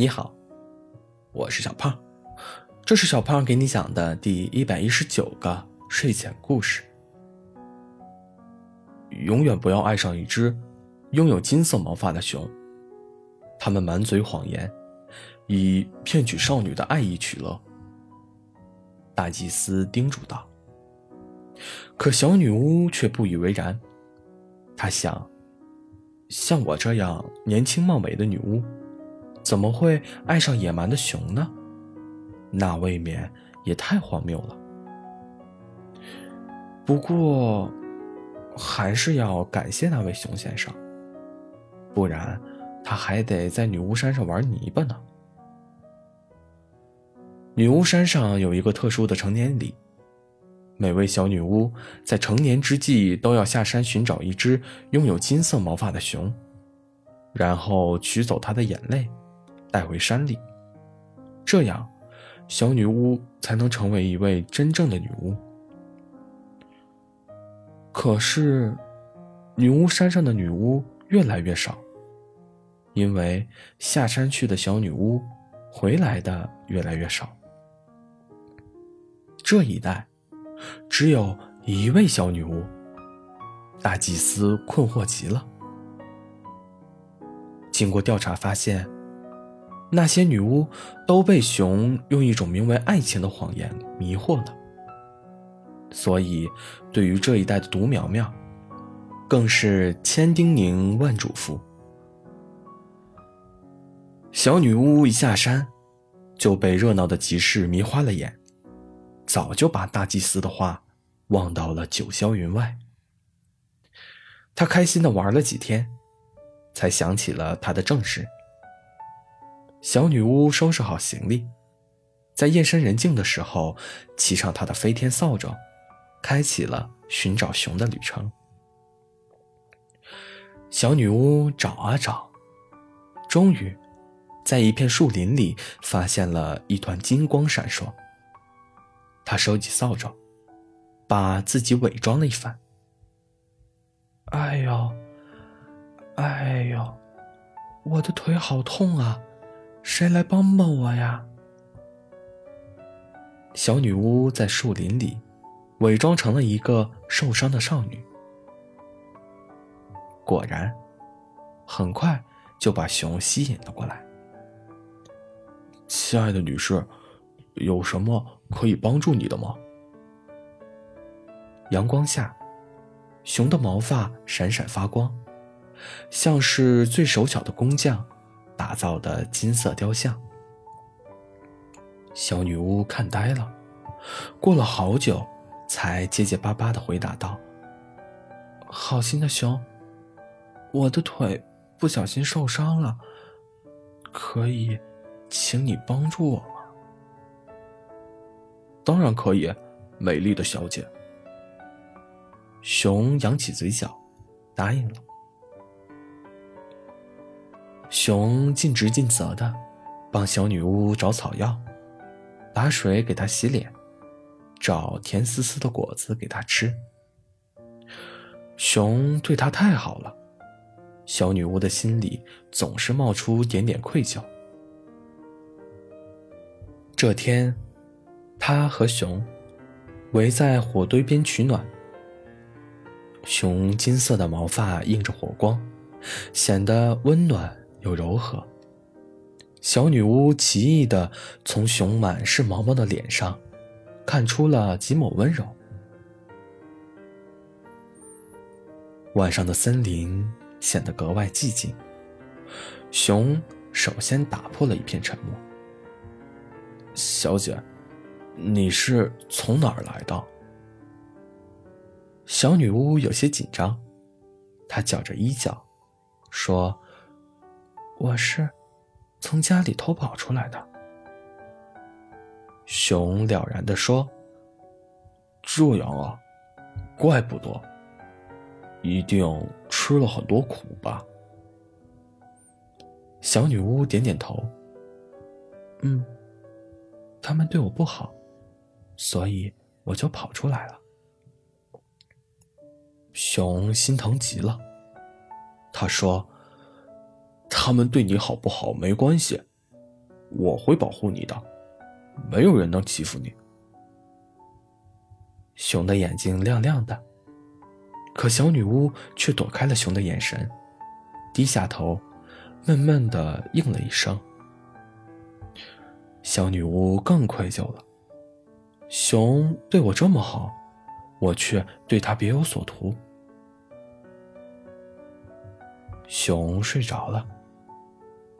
你好，我是小胖，这是小胖给你讲的第一百一十九个睡前故事。永远不要爱上一只拥有金色毛发的熊，他们满嘴谎言，以骗取少女的爱意取乐。大祭司叮嘱道。可小女巫却不以为然，她想，像我这样年轻貌美的女巫。怎么会爱上野蛮的熊呢？那未免也太荒谬了。不过，还是要感谢那位熊先生，不然他还得在女巫山上玩泥巴呢。女巫山上有一个特殊的成年礼，每位小女巫在成年之际都要下山寻找一只拥有金色毛发的熊，然后取走它的眼泪。带回山里，这样，小女巫才能成为一位真正的女巫。可是，女巫山上的女巫越来越少，因为下山去的小女巫回来的越来越少。这一带只有一位小女巫，大祭司困惑极了。经过调查发现。那些女巫都被熊用一种名为爱情的谎言迷惑了，所以对于这一代的独苗苗，更是千叮咛万嘱咐。小女巫一下山，就被热闹的集市迷花了眼，早就把大祭司的话忘到了九霄云外。她开心的玩了几天，才想起了她的正事。小女巫收拾好行李，在夜深人静的时候，骑上她的飞天扫帚，开启了寻找熊的旅程。小女巫找啊找，终于，在一片树林里发现了一团金光闪烁。她收起扫帚，把自己伪装了一番。哎呦，哎呦，我的腿好痛啊！谁来帮帮我呀？小女巫在树林里伪装成了一个受伤的少女，果然，很快就把熊吸引了过来。亲爱的女士，有什么可以帮助你的吗？阳光下，熊的毛发闪闪发光，像是最手巧的工匠。打造的金色雕像，小女巫看呆了，过了好久，才结结巴巴的回答道：“好心的熊，我的腿不小心受伤了，可以，请你帮助我吗？”“当然可以，美丽的小姐。”熊扬起嘴角，答应了。熊尽职尽责的帮小女巫找草药，打水给她洗脸，找甜丝丝的果子给她吃。熊对她太好了，小女巫的心里总是冒出点点愧疚。这天，她和熊围在火堆边取暖。熊金色的毛发映着火光，显得温暖。又柔和。小女巫奇异的从熊满是毛毛的脸上，看出了几抹温柔。晚上的森林显得格外寂静。熊首先打破了一片沉默：“小姐，你是从哪儿来的？”小女巫有些紧张，她绞着衣角，说。我是从家里偷跑出来的。熊了然的说：“这样啊，怪不得，一定吃了很多苦吧？”小女巫点点头：“嗯，他们对我不好，所以我就跑出来了。”熊心疼极了，他说。他们对你好不好没关系，我会保护你的，没有人能欺负你。”熊的眼睛亮亮的，可小女巫却躲开了熊的眼神，低下头，闷闷的应了一声。小女巫更愧疚了，熊对我这么好，我却对他别有所图。熊睡着了，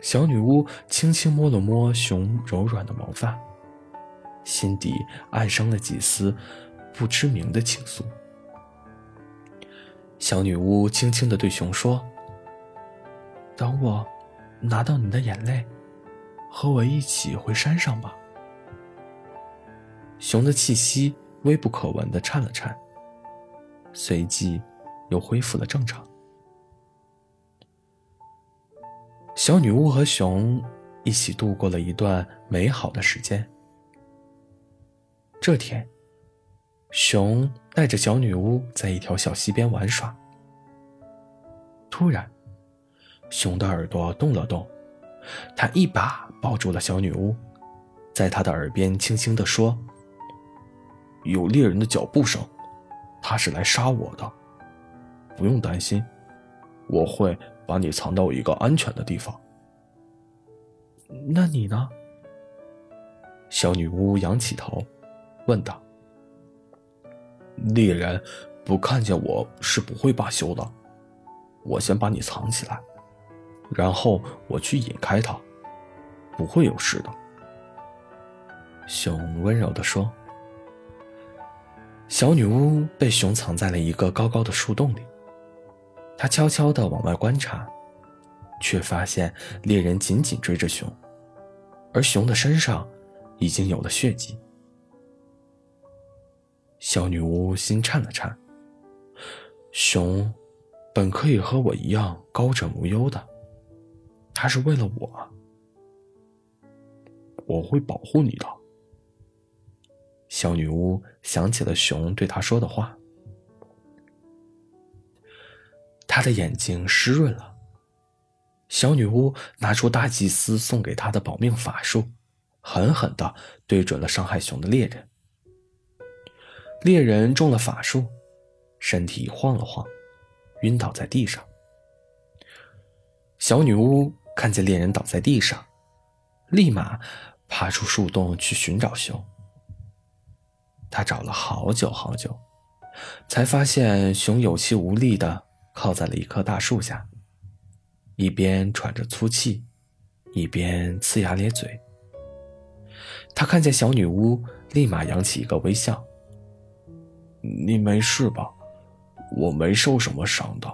小女巫轻轻摸了摸熊柔软的毛发，心底暗生了几丝不知名的情愫。小女巫轻轻的对熊说：“等我拿到你的眼泪，和我一起回山上吧。”熊的气息微不可闻的颤了颤，随即又恢复了正常。小女巫和熊一起度过了一段美好的时间。这天，熊带着小女巫在一条小溪边玩耍。突然，熊的耳朵动了动，他一把抱住了小女巫，在她的耳边轻轻地说：“有猎人的脚步声，他是来杀我的。不用担心，我会。”把你藏到一个安全的地方。那你呢？小女巫仰起头，问道：“猎人不看见我是不会罢休的。我先把你藏起来，然后我去引开他，不会有事的。”熊温柔地说。小女巫被熊藏在了一个高高的树洞里。他悄悄地往外观察，却发现猎人紧紧追着熊，而熊的身上已经有了血迹。小女巫心颤了颤。熊本可以和我一样高枕无忧的，他是为了我，我会保护你的。小女巫想起了熊对她说的话。他的眼睛湿润了。小女巫拿出大祭司送给她的保命法术，狠狠的对准了伤害熊的猎人。猎人中了法术，身体晃了晃，晕倒在地上。小女巫看见猎人倒在地上，立马爬出树洞去寻找熊。她找了好久好久，才发现熊有气无力的。靠在了一棵大树下，一边喘着粗气，一边呲牙咧嘴。他看见小女巫，立马扬起一个微笑：“你没事吧？我没受什么伤的。”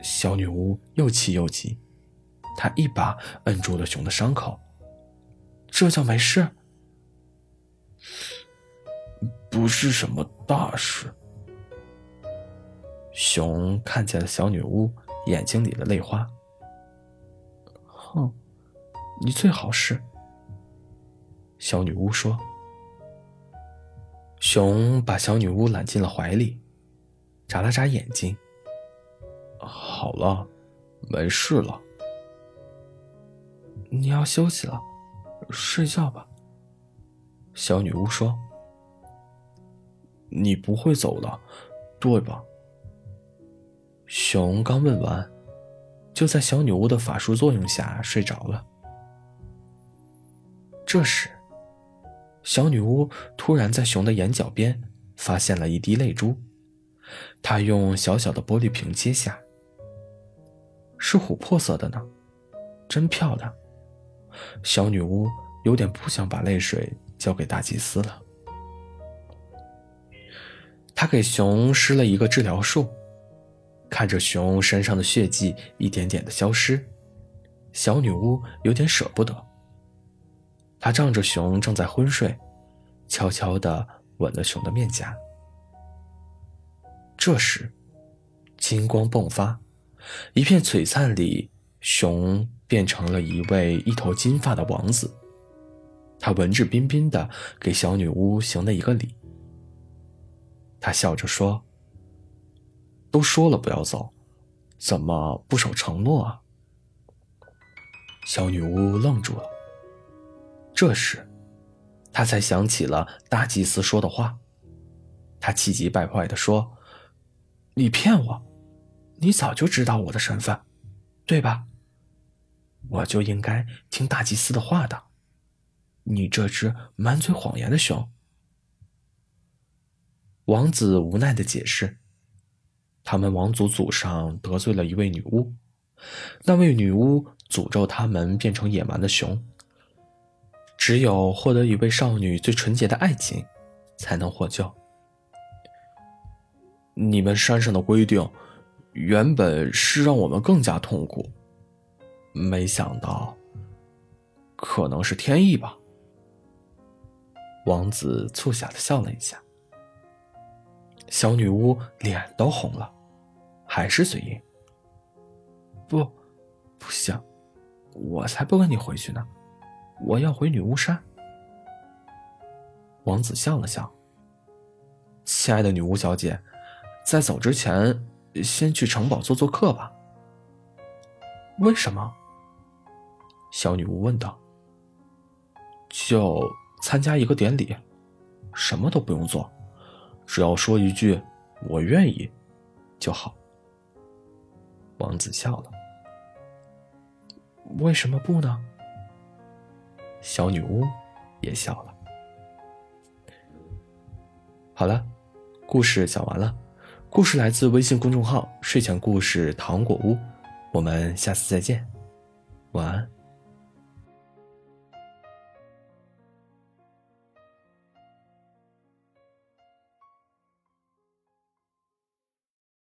小女巫又气又急，她一把摁住了熊的伤口：“这叫没事？不是什么大事。”熊看见了小女巫眼睛里的泪花。哼，你最好是。小女巫说。熊把小女巫揽进了怀里，眨了眨眼睛。好了，没事了。你要休息了，睡觉吧。小女巫说。你不会走了，对吧？熊刚问完，就在小女巫的法术作用下睡着了。这时，小女巫突然在熊的眼角边发现了一滴泪珠，她用小小的玻璃瓶接下，是琥珀色的呢，真漂亮。小女巫有点不想把泪水交给大祭司了。她给熊施了一个治疗术。看着熊身上的血迹一点点的消失，小女巫有点舍不得。她仗着熊正在昏睡，悄悄地吻了熊的面颊。这时，金光迸发，一片璀璨里，熊变成了一位一头金发的王子。他文质彬彬地给小女巫行了一个礼。他笑着说。都说了不要走，怎么不守承诺啊？小女巫愣住了。这时，她才想起了大祭司说的话。她气急败坏地说：“你骗我！你早就知道我的身份，对吧？我就应该听大祭司的话的。你这只满嘴谎言的熊！”王子无奈的解释：“他们王族祖上得罪了一位女巫，那位女巫诅咒他们变成野蛮的熊。只有获得一位少女最纯洁的爱情，才能获救。你们山上的规定，原本是让我们更加痛苦，没想到，可能是天意吧。”王子促狭的笑了一下。小女巫脸都红了，还是嘴硬。不，不行，我才不跟你回去呢，我要回女巫山。王子笑了笑。亲爱的女巫小姐，在走之前，先去城堡做做客吧。为什么？小女巫问道。就参加一个典礼，什么都不用做。只要说一句“我愿意”就好。王子笑了。为什么不呢？小女巫也笑了。好了，故事讲完了。故事来自微信公众号“睡前故事糖果屋”。我们下次再见，晚安。